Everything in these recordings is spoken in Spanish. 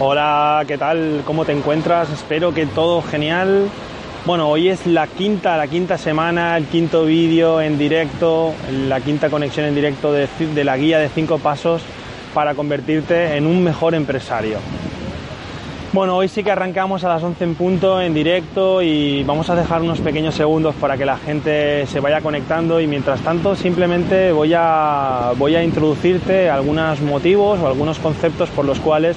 Hola, ¿qué tal? ¿Cómo te encuentras? Espero que todo genial. Bueno, hoy es la quinta, la quinta semana, el quinto vídeo en directo, la quinta conexión en directo de, la guía de cinco pasos para convertirte en un mejor empresario. Bueno, hoy sí que arrancamos a las 11 en punto en directo y vamos a dejar unos pequeños segundos para que la gente se vaya conectando y mientras tanto simplemente voy a, voy a introducirte algunos motivos o algunos conceptos por los cuales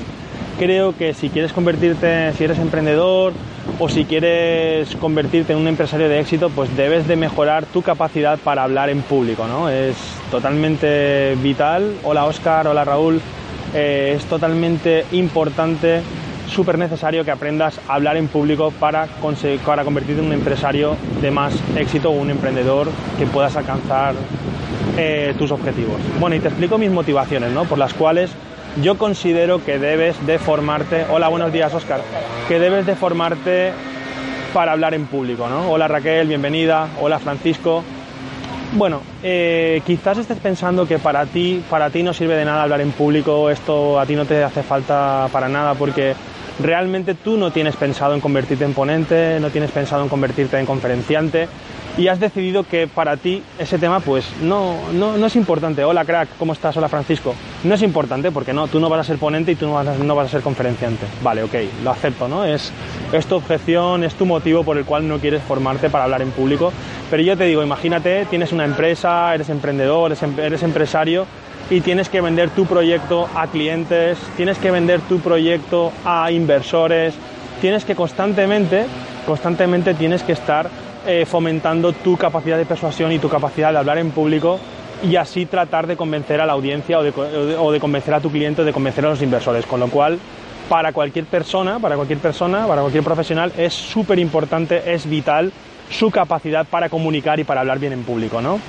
creo que si quieres convertirte, si eres emprendedor o si quieres convertirte en un empresario de éxito, pues debes de mejorar tu capacidad para hablar en público, ¿no? Es totalmente vital. Hola Oscar, hola Raúl. Eh, es totalmente importante, súper necesario que aprendas a hablar en público para, para convertirte en un empresario de más éxito o un emprendedor que puedas alcanzar eh, tus objetivos. Bueno, y te explico mis motivaciones, ¿no? Por las cuales yo considero que debes de formarte, hola, buenos días Oscar, que debes de formarte para hablar en público, ¿no? Hola Raquel, bienvenida, hola Francisco. Bueno, eh, quizás estés pensando que para ti, para ti no sirve de nada hablar en público, esto a ti no te hace falta para nada porque realmente tú no tienes pensado en convertirte en ponente, no tienes pensado en convertirte en conferenciante y has decidido que para ti ese tema pues no, no, es importante. Hola crack, ¿cómo estás? Hola Francisco. No es importante porque no, tú no vas a ser ponente y tú no vas a, no vas a ser conferenciante. Vale, ok, lo acepto, ¿no? Es, tu objeción, es tu motivo por el cual no quieres formarte para hablar en público. Pero yo te digo, imagínate, tienes una empresa, eres emprendedor, em, eres empresario y tienes que vender tu proyecto a clientes, tienes que vender tu proyecto a inversores, tienes que constantemente, constantemente tienes que estar eh, fomentando tu capacidad de persuasión y tu capacidad de hablar en público y así tratar de convencer a la audiencia o de, convencer a tu cliente o de convencer a los inversores. Con lo cual, para cualquier persona, para cualquier persona, para cualquier profesional, es súper importante, es vital su capacidad para comunicar y para hablar bien en público. ¿no?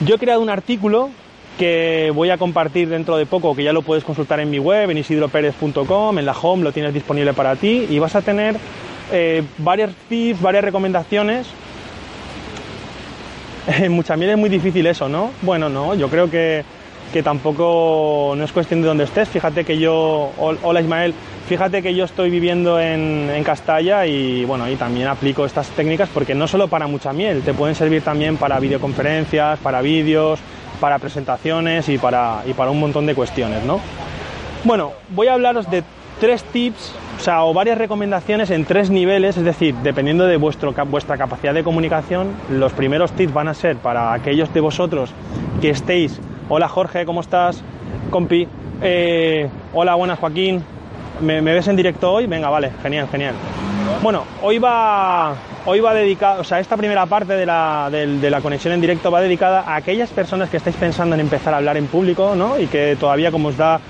Yo he creado un artículo que voy a compartir dentro de poco, que ya lo puedes consultar en mi web, en isidroperez.com, en la home lo tienes disponible para ti y vas a tener eh, varias tips, varias recomendaciones. En mucha miel es muy difícil eso, ¿no? Bueno, no, yo creo que, tampoco no es cuestión de dónde estés. Fíjate que yo, hola Ismael, fíjate que yo estoy viviendo en, en Castalla y bueno, y también aplico estas técnicas porque no solo para mucha miel, te pueden servir también para videoconferencias, para vídeos, para presentaciones y para, y para un montón de cuestiones, ¿no? Bueno, voy a hablaros de tres tips o sea, o varias recomendaciones en tres niveles, es decir, dependiendo de vuestro, vuestra capacidad de comunicación, los primeros tips van a ser para aquellos de vosotros que estéis, hola Jorge, ¿cómo estás? Compi, eh, hola, buenas Joaquín, ¿Me, ves en directo hoy? Venga, vale, genial, genial. Bueno, hoy va, hoy va dedicado, o sea, esta primera parte de la, de la conexión en directo va dedicada a aquellas personas que estáis pensando en empezar a hablar en público, ¿no? Y que todavía como os da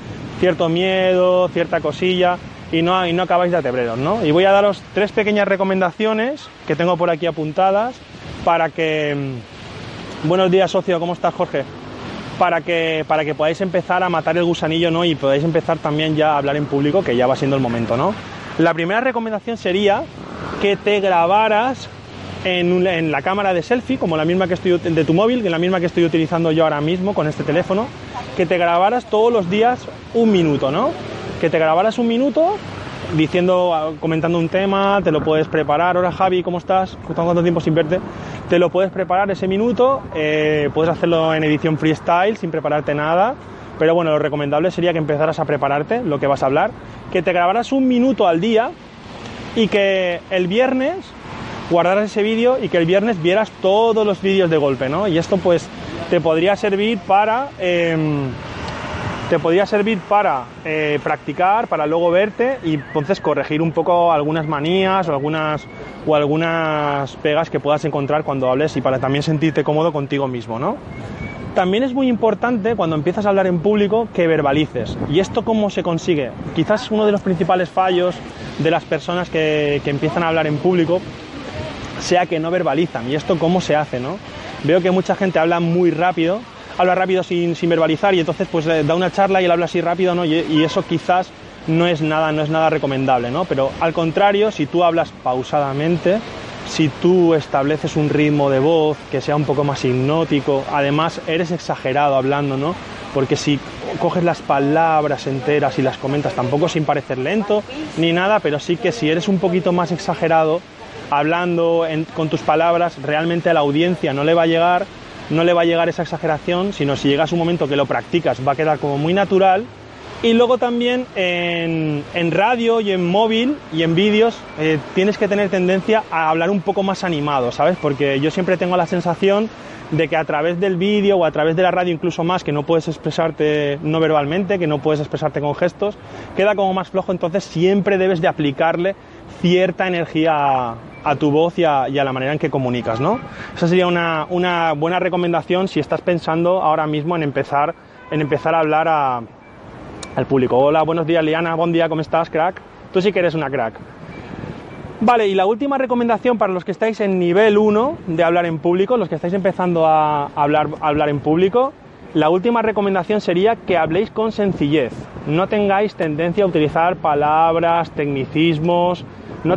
cierto miedo, cierta cosilla, y no, y no acabáis de atebreros, ¿no? Y voy a daros tres pequeñas recomendaciones que tengo por aquí apuntadas para que... Mm, buenos días, socio, ¿cómo estás, Jorge? Para que, para que podáis empezar a matar el gusanillo, ¿no? Y podáis empezar también ya a hablar en público, que ya va siendo el momento, ¿no? La primera recomendación sería que te grabaras en, la cámara de selfie, como la misma que estoy de tu móvil, que la misma que estoy utilizando yo ahora mismo con este teléfono, que te grabaras todos los días un minuto, ¿no? Que te grabaras un minuto diciendo, comentando un tema, te lo puedes preparar. Hola Javi, ¿cómo estás? ¿Cuánto tiempo sin verte? Te lo puedes preparar ese minuto, eh, puedes hacerlo en edición freestyle sin prepararte nada. Pero bueno, lo recomendable sería que empezaras a prepararte lo que vas a hablar, que te grabaras un minuto al día y que el viernes guardaras ese vídeo y que el viernes vieras todos los vídeos de golpe, ¿no? Y esto pues te podría servir para... Em, te podría servir para eh, practicar, para luego verte y entonces corregir un poco algunas manías o algunas, o algunas pegas que puedas encontrar cuando hables y para también sentirte cómodo contigo mismo, ¿no? También es muy importante cuando empiezas a hablar en público que verbalices. ¿Y esto cómo se consigue? Quizás uno de los principales fallos de las personas que, que empiezan a hablar en público sea que no verbalizan. ¿Y esto cómo se hace? ¿no? Veo que mucha gente habla muy rápido habla rápido sin, verbalizar y entonces pues eh, da una charla y él habla así rápido, ¿no? Y, eso quizás no es nada, no es nada recomendable, ¿no? Pero al contrario, si tú hablas pausadamente, si tú estableces un ritmo de voz que sea un poco más hipnótico, además eres exagerado hablando, ¿no? Porque si coges las palabras enteras y las comentas, tampoco sin parecer lento ni nada, pero sí que si eres un poquito más exagerado, hablando con tus palabras, realmente a la audiencia no le va a llegar, no le va a llegar esa exageración, sino si llegas un momento que lo practicas, va a quedar como muy natural. Y luego también en, radio y en móvil y en vídeos eh, tienes que tener tendencia a hablar un poco más animado, ¿sabes? Porque yo siempre tengo la sensación de que a través del vídeo o a través de la radio incluso más, que no puedes expresarte no verbalmente, que no puedes expresarte con gestos, queda como más flojo, entonces siempre debes de aplicarle cierta energía a, tu voz y a, la manera en que comunicas, ¿no? Esa sería una, una, buena recomendación si estás pensando ahora mismo en empezar, en empezar a hablar al público. Hola, buenos días, Liana, buen día, ¿cómo estás, crack? Tú sí que eres una crack. Vale, y la última recomendación para los que estáis en nivel 1 de hablar en público, los que estáis empezando a hablar, a hablar en público, la última recomendación sería que habléis con sencillez. No tengáis tendencia a utilizar palabras, tecnicismos, no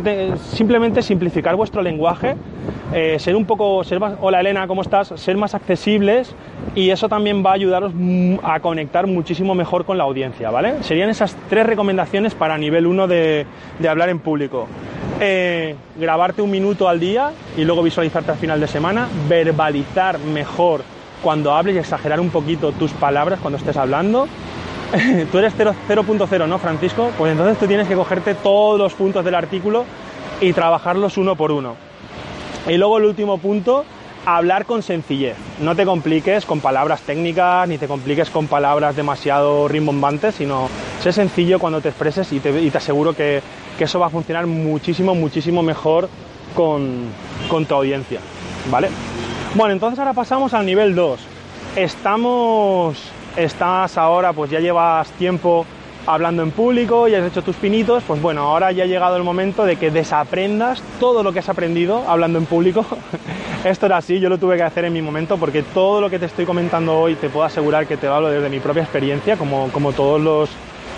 simplemente simplificar vuestro lenguaje, eh, ser un poco, ser hola Elena, ¿cómo estás? Ser más accesibles y eso también va a ayudaros a conectar muchísimo mejor con la audiencia, ¿vale? Serían esas tres recomendaciones para nivel 1 de, hablar en público. Eh, grabarte un minuto al día y luego visualizarte al final de semana, verbalizar mejor cuando hables y exagerar un poquito tus palabras cuando estés hablando. tú eres 0.0, ¿no, Francisco? Pues entonces tú tienes que cogerte todos los puntos del artículo y trabajarlos uno por uno. Y luego el último punto, hablar con sencillez. No te compliques con palabras técnicas, ni te compliques con palabras demasiado rimbombantes, sino sé sencillo cuando te expreses y te, aseguro que, eso va a funcionar muchísimo, muchísimo mejor con, con tu audiencia. ¿Vale? Bueno, entonces ahora pasamos al nivel 2. Estamos, estás ahora, pues ya llevas tiempo hablando en público y has hecho tus pinitos, pues bueno, ahora ya ha llegado el momento de que desaprendas todo lo que has aprendido hablando en público. Esto era así, yo lo tuve que hacer en mi momento porque todo lo que te estoy comentando hoy te puedo asegurar que te hablo desde mi propia experiencia, como, como todos los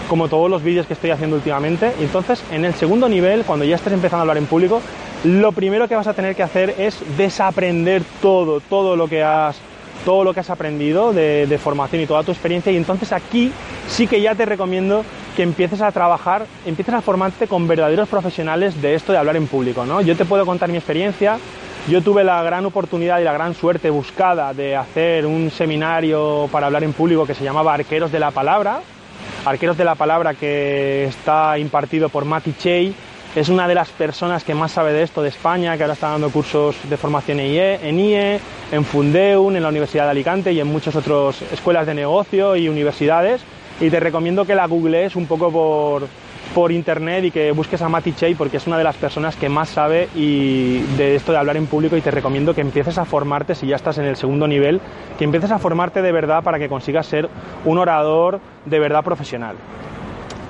como todos los vídeos que estoy haciendo últimamente. Entonces, en el segundo nivel, cuando ya estés empezando a hablar en público, lo primero que vas a tener que hacer es desaprender todo, todo lo que has, todo lo que has aprendido de, formación y toda tu experiencia. Y entonces aquí sí que ya te recomiendo que empieces a trabajar, empieces a formarte con verdaderos profesionales de esto de hablar en público. ¿no? Yo te puedo contar mi experiencia. Yo tuve la gran oportunidad y la gran suerte buscada de hacer un seminario para hablar en público que se llamaba Arqueros de la Palabra. Arqueros de la Palabra que está impartido por Mati Chey es una de las personas que más sabe de esto de España, que ahora está dando cursos de formación en IE, en Fundeun, en la Universidad de Alicante y en muchas otras escuelas de negocio y universidades. Y te recomiendo que la googlees un poco por, por internet y que busques a Mati Chey porque es una de las personas que más sabe y de esto de hablar en público y te recomiendo que empieces a formarte si ya estás en el segundo nivel, que empieces a formarte de verdad para que consigas ser un orador de verdad profesional.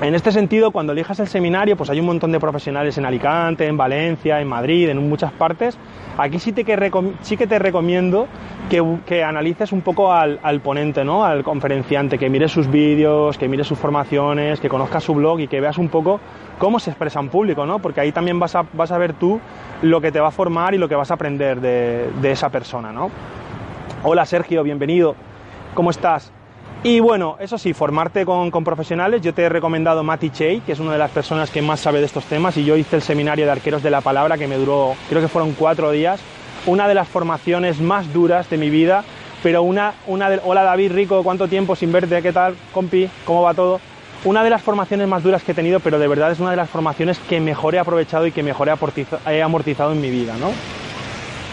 En este sentido, cuando elijas el seminario, pues hay un montón de profesionales en Alicante, en Valencia, en Madrid, en muchas partes. Aquí sí, te que, sí que te recomiendo que, analices un poco al, ponente, ¿no? al conferenciante, que mires sus vídeos, que mires sus formaciones, que conozcas su blog y que veas un poco cómo se expresa en público, ¿no? porque ahí también vas a, vas a ver tú lo que te va a formar y lo que vas a aprender de, de esa persona. ¿no? Hola Sergio, bienvenido. ¿Cómo estás? Y bueno, eso sí, formarte con, profesionales. Yo te he recomendado Mati Chey, que es una de las personas que más sabe de estos temas, y yo hice el seminario de arqueros de la palabra, que me duró, creo que fueron cuatro días. Una de las formaciones más duras de mi vida, pero una, una de... Hola David Rico, ¿cuánto tiempo sin verte? ¿Qué tal, compi? ¿Cómo va todo? Una de las formaciones más duras que he tenido, pero de verdad es una de las formaciones que mejor he aprovechado y que mejor he amortizado en mi vida, ¿no?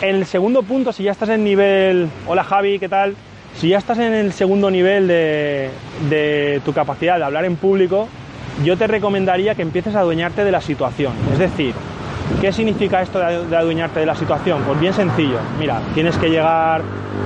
El segundo punto, si ya estás en nivel... Hola Javi, ¿qué tal? Si ya estás en el segundo nivel de, tu capacidad de hablar en público, yo te recomendaría que empieces a adueñarte de la situación. Es decir, ¿qué significa esto de, adueñarte de la situación? Pues bien sencillo. Mira, tienes que llegar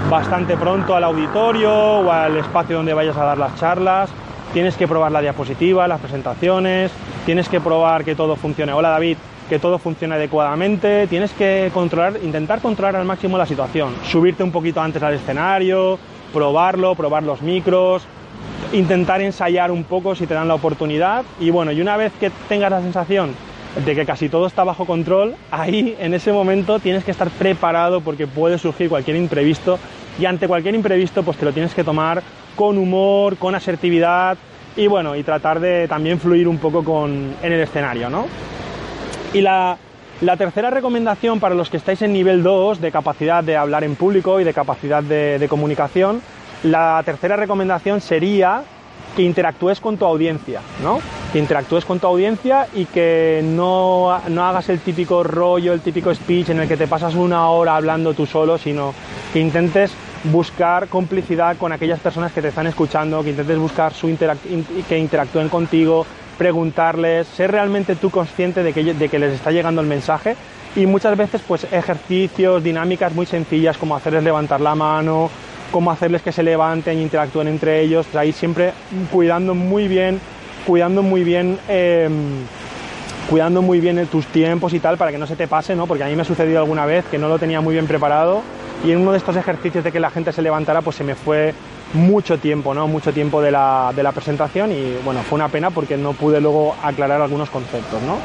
bastante pronto al auditorio o al espacio donde vayas a dar las charlas, tienes que probar la diapositiva, las presentaciones, tienes que probar que todo funcione. Hola David, que todo funcione adecuadamente, tienes que controlar, intentar controlar al máximo la situación, subirte un poquito antes al escenario, probarlo, probar los micros, intentar ensayar un poco si te dan la oportunidad y bueno, y una vez que tengas la sensación de que casi todo está bajo control, ahí en ese momento tienes que estar preparado porque puede surgir cualquier imprevisto y ante cualquier imprevisto pues te lo tienes que tomar con humor, con asertividad y bueno, y tratar de también fluir un poco con, en el escenario, ¿no? Y la, tercera recomendación para los que estáis en nivel 2 de capacidad de hablar en público y de capacidad de, comunicación, la tercera recomendación sería que interactúes con tu audiencia, ¿no? Que interactúes con tu audiencia y que no, hagas el típico rollo, el típico speech en el que te pasas una hora hablando tú solo, sino que intentes buscar complicidad con aquellas personas que te están escuchando, que intentes buscar su que interactúen contigo, preguntarles, ser realmente tú consciente de que, de que les está llegando el mensaje y muchas veces pues ejercicios, dinámicas muy sencillas como hacerles levantar la mano, cómo hacerles que se levanten e interactúen entre ellos, ahí siempre cuidando muy bien, cuidando muy bien, em, cuidando muy bien tus tiempos y tal para que no se te pase, ¿no? Porque a mí me ha sucedido alguna vez que no lo tenía muy bien preparado y en uno de estos ejercicios de que la gente se levantara, pues se me fue mucho tiempo, ¿no? Mucho tiempo de la, de la presentación y bueno, fue una pena porque no pude luego aclarar algunos conceptos, ¿no?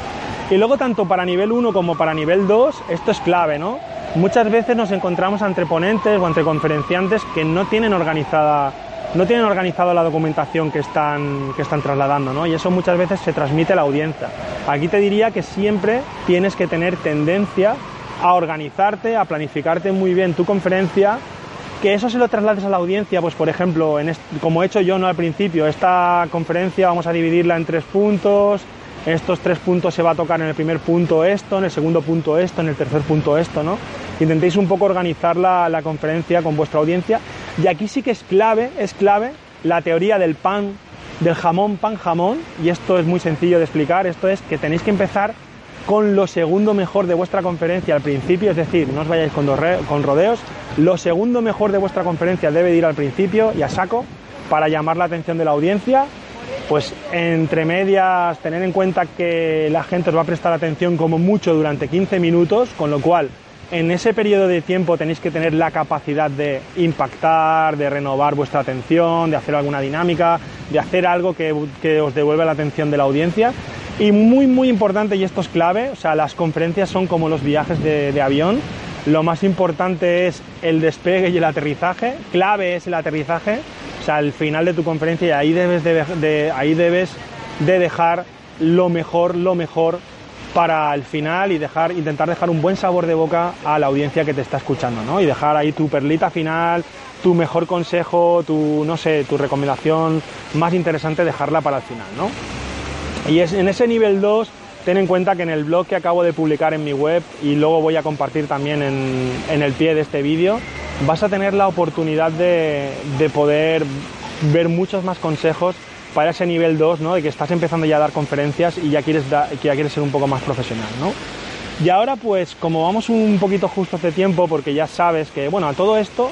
Y luego tanto para nivel 1 como para nivel 2, esto es clave, ¿no? muchas veces nos encontramos entre ponentes o entre conferenciantes que no tienen organizada no tienen organizado la documentación que están, que están trasladando, ¿no? Y eso muchas veces se transmite a la audiencia. Aquí te diría que siempre tienes que tener tendencia a organizarte, a planificarte muy bien tu conferencia, que eso se lo traslades a la audiencia, pues por ejemplo, en como he hecho yo ¿no? al principio, esta conferencia vamos a dividirla en tres puntos, estos tres puntos se va a tocar en el primer punto esto, en el segundo punto esto, en el tercer punto esto, ¿no? Intentéis un poco organizar la, la conferencia con vuestra audiencia y aquí sí que es clave, es clave la teoría del pan, del jamón, pan, jamón, y esto es muy sencillo de explicar, esto es que tenéis que empezar con lo segundo mejor de vuestra conferencia al principio, es decir, no os vayáis con, rodeos, lo segundo mejor de vuestra conferencia debe ir al principio y a saco para llamar la atención de la audiencia pues entre medias tener en cuenta que la gente os va a prestar atención como mucho durante 15 minutos, con lo cual en ese periodo de tiempo tenéis que tener la capacidad de impactar, de renovar vuestra atención, de hacer alguna dinámica, de hacer algo que, os devuelva la atención de la audiencia. Y muy, muy importante, y esto es clave, o sea, las conferencias son como los viajes de avión, lo más importante es el despegue y el aterrizaje, clave es el aterrizaje, o sea, al final de tu conferencia y ahí debes de, ahí debes de dejar lo mejor, lo mejor para el final y dejar, intentar dejar un buen sabor de boca a la audiencia que te está escuchando, ¿no? Y dejar ahí tu perlita final, tu mejor consejo, tu, no sé, tu recomendación más interesante, dejarla para el final, ¿no? Y es, en ese nivel 2, ten en cuenta que en el blog que acabo de publicar en mi web y luego voy a compartir también en, en el pie de este vídeo, vas a tener la oportunidad de, poder ver muchos más consejos para ese nivel 2, ¿no? de que estás empezando ya a dar conferencias y ya quieres, ya quieres ser un poco más profesional. ¿no? Y ahora pues como vamos un poquito justo de tiempo, porque ya sabes que, bueno, a todo esto,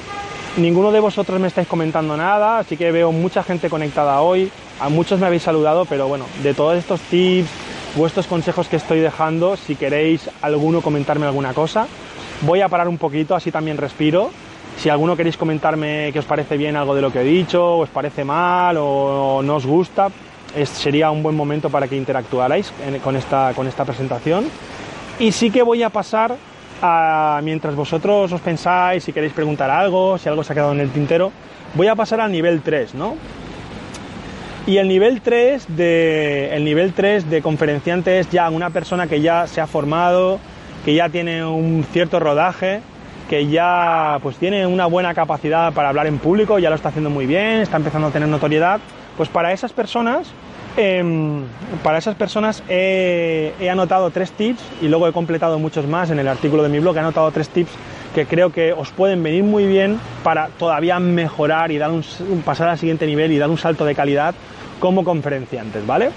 ninguno de vosotros me estáis comentando nada, así que veo mucha gente conectada hoy, a muchos me habéis saludado, pero bueno, de todos estos tips, vuestros consejos que estoy dejando, si queréis alguno comentarme alguna cosa, voy a parar un poquito, así también respiro si alguno queréis comentarme que os parece bien algo de lo que he dicho, o os parece mal o no os gusta, sería un buen momento para que interactuarais con, esta, con esta presentación. Y sí que voy a pasar a, mientras vosotros os pensáis, si queréis preguntar algo, si algo se ha quedado en el tintero, voy a pasar al nivel 3, ¿no? Y el nivel 3 de, el nivel 3 de conferenciante es ya una persona que ya se ha formado, que ya tiene un cierto rodaje, que ya pues tiene una buena capacidad para hablar en público, ya lo está haciendo muy bien, está empezando a tener notoriedad, pues para esas personas, em, para esas personas he, anotado tres tips y luego he completado muchos más en el artículo de mi blog, he anotado tres tips que creo que os pueden venir muy bien para todavía mejorar y dar un, pasar al siguiente nivel y dar un salto de calidad como conferenciantes, ¿vale?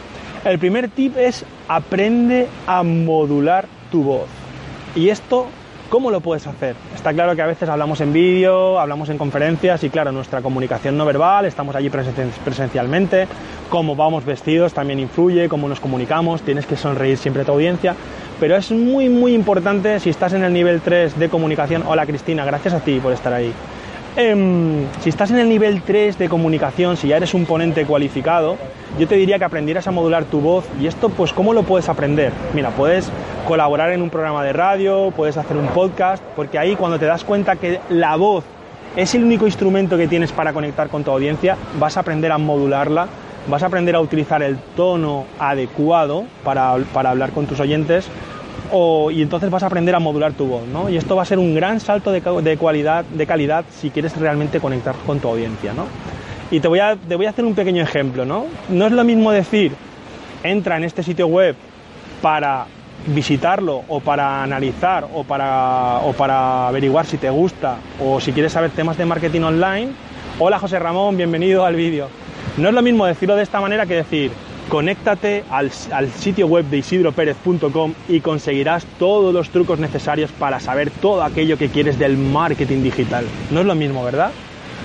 El primer tip es aprende a modular tu voz. Y esto ¿Cómo lo puedes hacer? Está claro que a veces hablamos en vídeo, hablamos en conferencias y claro, nuestra comunicación no verbal, estamos allí presencialmente, cómo vamos vestidos también influye, cómo nos comunicamos, tienes que sonreír siempre a tu audiencia, pero es muy muy importante si estás en el nivel 3 de comunicación, hola Cristina, gracias a ti por estar ahí. Em, si estás en el nivel 3 de comunicación, si ya eres un ponente cualificado, yo te diría que aprendieras a modular tu voz. ¿Y esto, pues, cómo lo puedes aprender? Mira, puedes colaborar en un programa de radio, puedes hacer un podcast, porque ahí cuando te das cuenta que la voz es el único instrumento que tienes para conectar con tu audiencia, vas a aprender a modularla, vas a aprender a utilizar el tono adecuado para, hablar con tus oyentes y entonces vas a aprender a modular tu voz, ¿no? Y esto va a ser un gran salto de, de, de calidad si quieres realmente conectar con tu audiencia, ¿no? Y te voy, a, te voy a hacer un pequeño ejemplo, ¿no? No es lo mismo decir, entra en este sitio web para visitarlo o para analizar o para, o para averiguar si te gusta o si quieres saber temas de marketing online. Hola José Ramón, bienvenido al vídeo. No es lo mismo decirlo de esta manera que decir, conéctate al, sitio web de isidroperez.com y conseguirás todos los trucos necesarios para saber todo aquello que quieres del marketing digital. No es lo mismo, ¿verdad?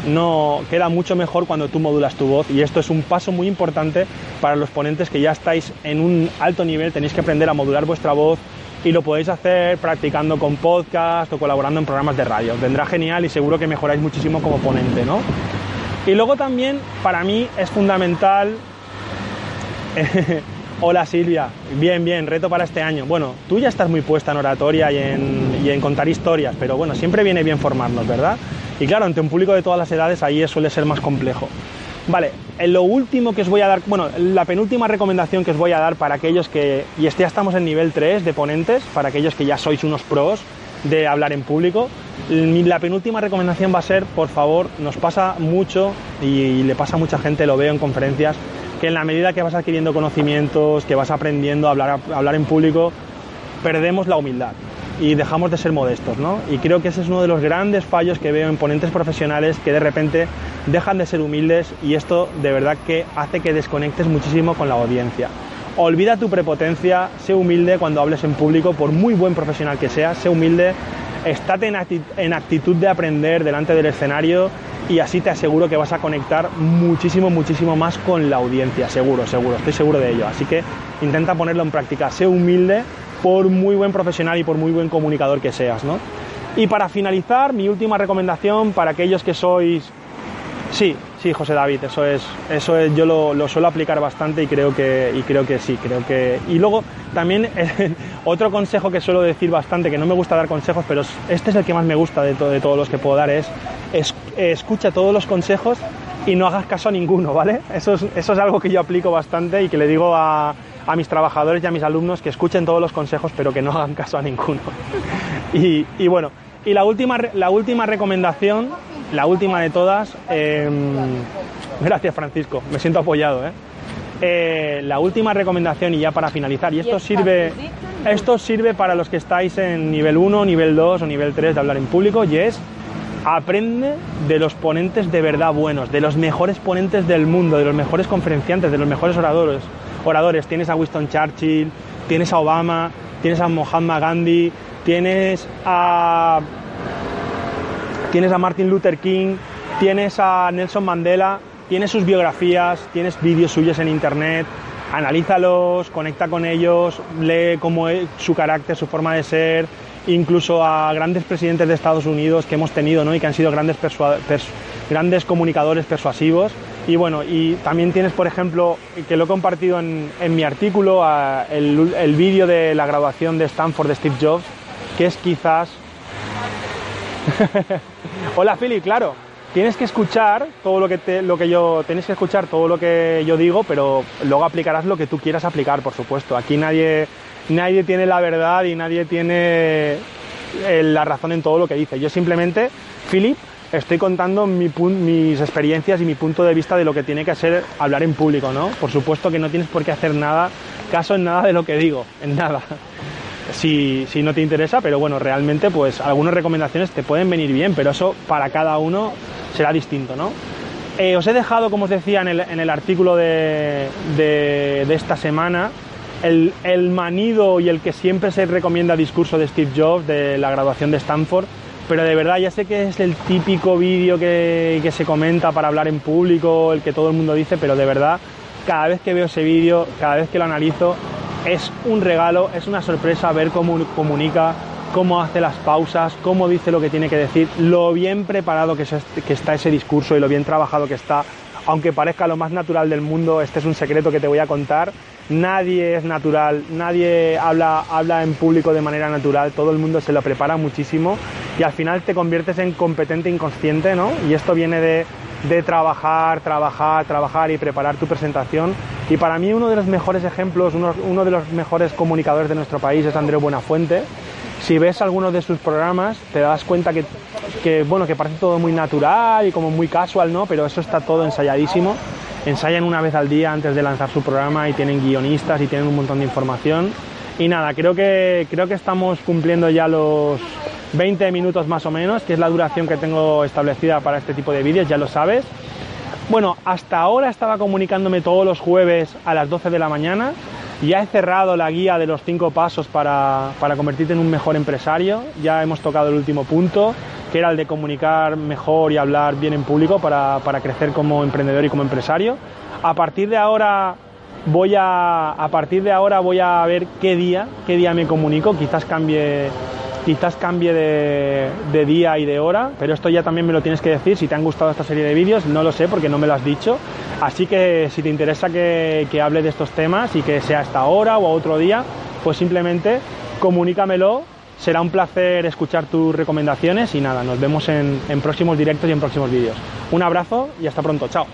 no queda mucho mejor cuando tú modulas tu voz y esto es un paso muy importante para los ponentes que ya estáis en un alto nivel, tenéis que aprender a modular vuestra voz y lo podéis hacer practicando con podcast o colaborando en programas de radio. Vendrá genial y seguro que mejoráis muchísimo como ponente, ¿no? Y luego también para mí es fundamental Hola Silvia, bien, bien, reto para este año. Bueno, tú ya estás muy puesta en oratoria y en, contar historias, pero bueno, siempre viene bien formarnos, ¿verdad? Y claro, ante un público de todas las edades ahí suele ser más complejo. Vale, en lo último que os voy a dar, bueno, la penúltima recomendación que os voy a dar para aquellos que, y este ya estamos en nivel 3 de ponentes, para aquellos que ya sois unos pros de hablar en público, la penúltima recomendación va a ser, por favor, nos pasa mucho y le pasa a mucha gente, lo veo en conferencias, que en la medida que vas adquiriendo conocimientos, que vas aprendiendo a hablar, a hablar en público, perdemos la humildad y dejamos de ser modestos, ¿no? Y creo que ese es uno de los grandes fallos que veo en ponentes profesionales que de repente dejan de ser humildes y esto de verdad que hace que desconectes muchísimo con la audiencia. Olvida tu prepotencia, sé humilde cuando hables en público, por muy buen profesional que seas, sé humilde, estate en actitud de aprender delante del escenario y así te aseguro que vas a conectar muchísimo, muchísimo más con la audiencia, seguro, seguro, estoy seguro de ello. Así que intenta ponerlo en práctica, sé humilde por muy buen profesional y por muy buen comunicador que seas, ¿no? Y para finalizar, mi última recomendación para aquellos que sois... Sí, sí, José David, eso es, eso es, yo lo, suelo aplicar bastante y creo que, y creo que sí, creo que. Y luego también otro consejo que suelo decir bastante, que no me gusta dar consejos, pero este es el que más me gusta de, de todos los que puedo dar, es, escucha todos los consejos y no hagas caso a ninguno, ¿vale? Eso es, eso es algo que yo aplico bastante y que le digo a, a mis trabajadores y a mis alumnos que escuchen todos los consejos, pero que no hagan caso a ninguno. y, bueno, y la última, la última recomendación, la última de todas, em, gracias Francisco, me siento apoyado, ¿eh? ¿eh? la última recomendación y ya para finalizar, y esto sirve, esto sirve para los que estáis en nivel 1, nivel 2 o nivel 3 de hablar en público, y es aprende de los ponentes de verdad buenos, de los mejores ponentes del mundo, de los mejores conferenciantes, de los mejores oradores oradores. Tienes a Winston Churchill, tienes a Obama, tienes a Mohammed Gandhi, tienes a tienes a Martin Luther King, tienes a Nelson Mandela, tienes sus biografías, tienes vídeos suyos en internet, analízalos, conecta con ellos, lee cómo es su carácter, su forma de ser, incluso a grandes presidentes de Estados Unidos que hemos tenido ¿no? y que han sido grandes, grandes comunicadores persuasivos y bueno, y también tienes, por ejemplo, que lo he compartido en, mi artículo, el, vídeo de la graduación de Stanford de Steve Jobs, que es quizás... Hola Philip, claro, tienes que escuchar todo lo que, te, lo que yo... Tienes que escuchar todo lo que yo digo, pero luego aplicarás lo que tú quieras aplicar, por supuesto. Aquí nadie, nadie tiene la verdad y nadie tiene eh, la razón en todo lo que dice. Yo simplemente, Philip, estoy contando mis experiencias y mi punto de vista de lo que tiene que ser hablar en público, ¿no? Por supuesto que no tienes por qué hacer nada, caso en nada de lo que digo, en nada. Si, si no te interesa, pero bueno, realmente pues algunas recomendaciones te pueden venir bien, pero eso para cada uno será distinto, ¿no? Eh, os he dejado, como os decía en el, en el artículo de, de, de, esta semana, el, el manido y el que siempre se recomienda discurso de Steve Jobs de la graduación de Stanford, pero de verdad ya sé que es el típico vídeo que, se comenta para hablar en público, el que todo el mundo dice, pero de verdad cada vez que veo ese vídeo, cada vez que lo analizo, es un regalo, es una sorpresa ver cómo comunica, cómo hace las pausas, cómo dice lo que tiene que decir, lo bien preparado que, que está ese discurso y lo bien trabajado que está, aunque parezca lo más natural del mundo, este es un secreto que te voy a contar nadie es natural, nadie habla, habla en público de manera natural, todo el mundo se lo prepara muchísimo y al final te conviertes en competente inconsciente, ¿no? Y esto viene de, de trabajar, trabajar, trabajar y preparar tu presentación. Y para mí uno de los mejores ejemplos, uno, de los mejores comunicadores de nuestro país es Andreu Buenafuente. Si ves algunos de sus programas, te das cuenta que, que, bueno, que parece todo muy natural y como muy casual, ¿no? Pero eso está todo ensayadísimo ensayan una vez al día antes de lanzar su programa y tienen guionistas y tienen un montón de información. Y nada, creo que, creo que estamos cumpliendo ya los 20 minutos más o menos, que es la duración que tengo establecida para este tipo de vídeos, ya lo sabes. Bueno, hasta ahora estaba comunicándome todos los jueves a las 12 de la mañana. Ya he cerrado la guía de los cinco pasos para, para convertirte en un mejor empresario. Ya hemos tocado el último punto que era el de comunicar mejor y hablar bien en público para, para crecer como emprendedor y como empresario. A partir de ahora voy a, a partir de ahora voy a ver qué día, qué día me comunico, quizás cambie quizás cambie de, de, día y de hora, pero esto ya también me lo tienes que decir si te han gustado esta serie de vídeos, no lo sé porque no me lo has dicho, así que si te interesa que, hable de estos temas y que sea esta hora o otro día, pues simplemente comunícamelo Será un placer escuchar tus recomendaciones y nada, nos vemos en, en próximos directos y en próximos vídeos. Un abrazo y hasta pronto, chao.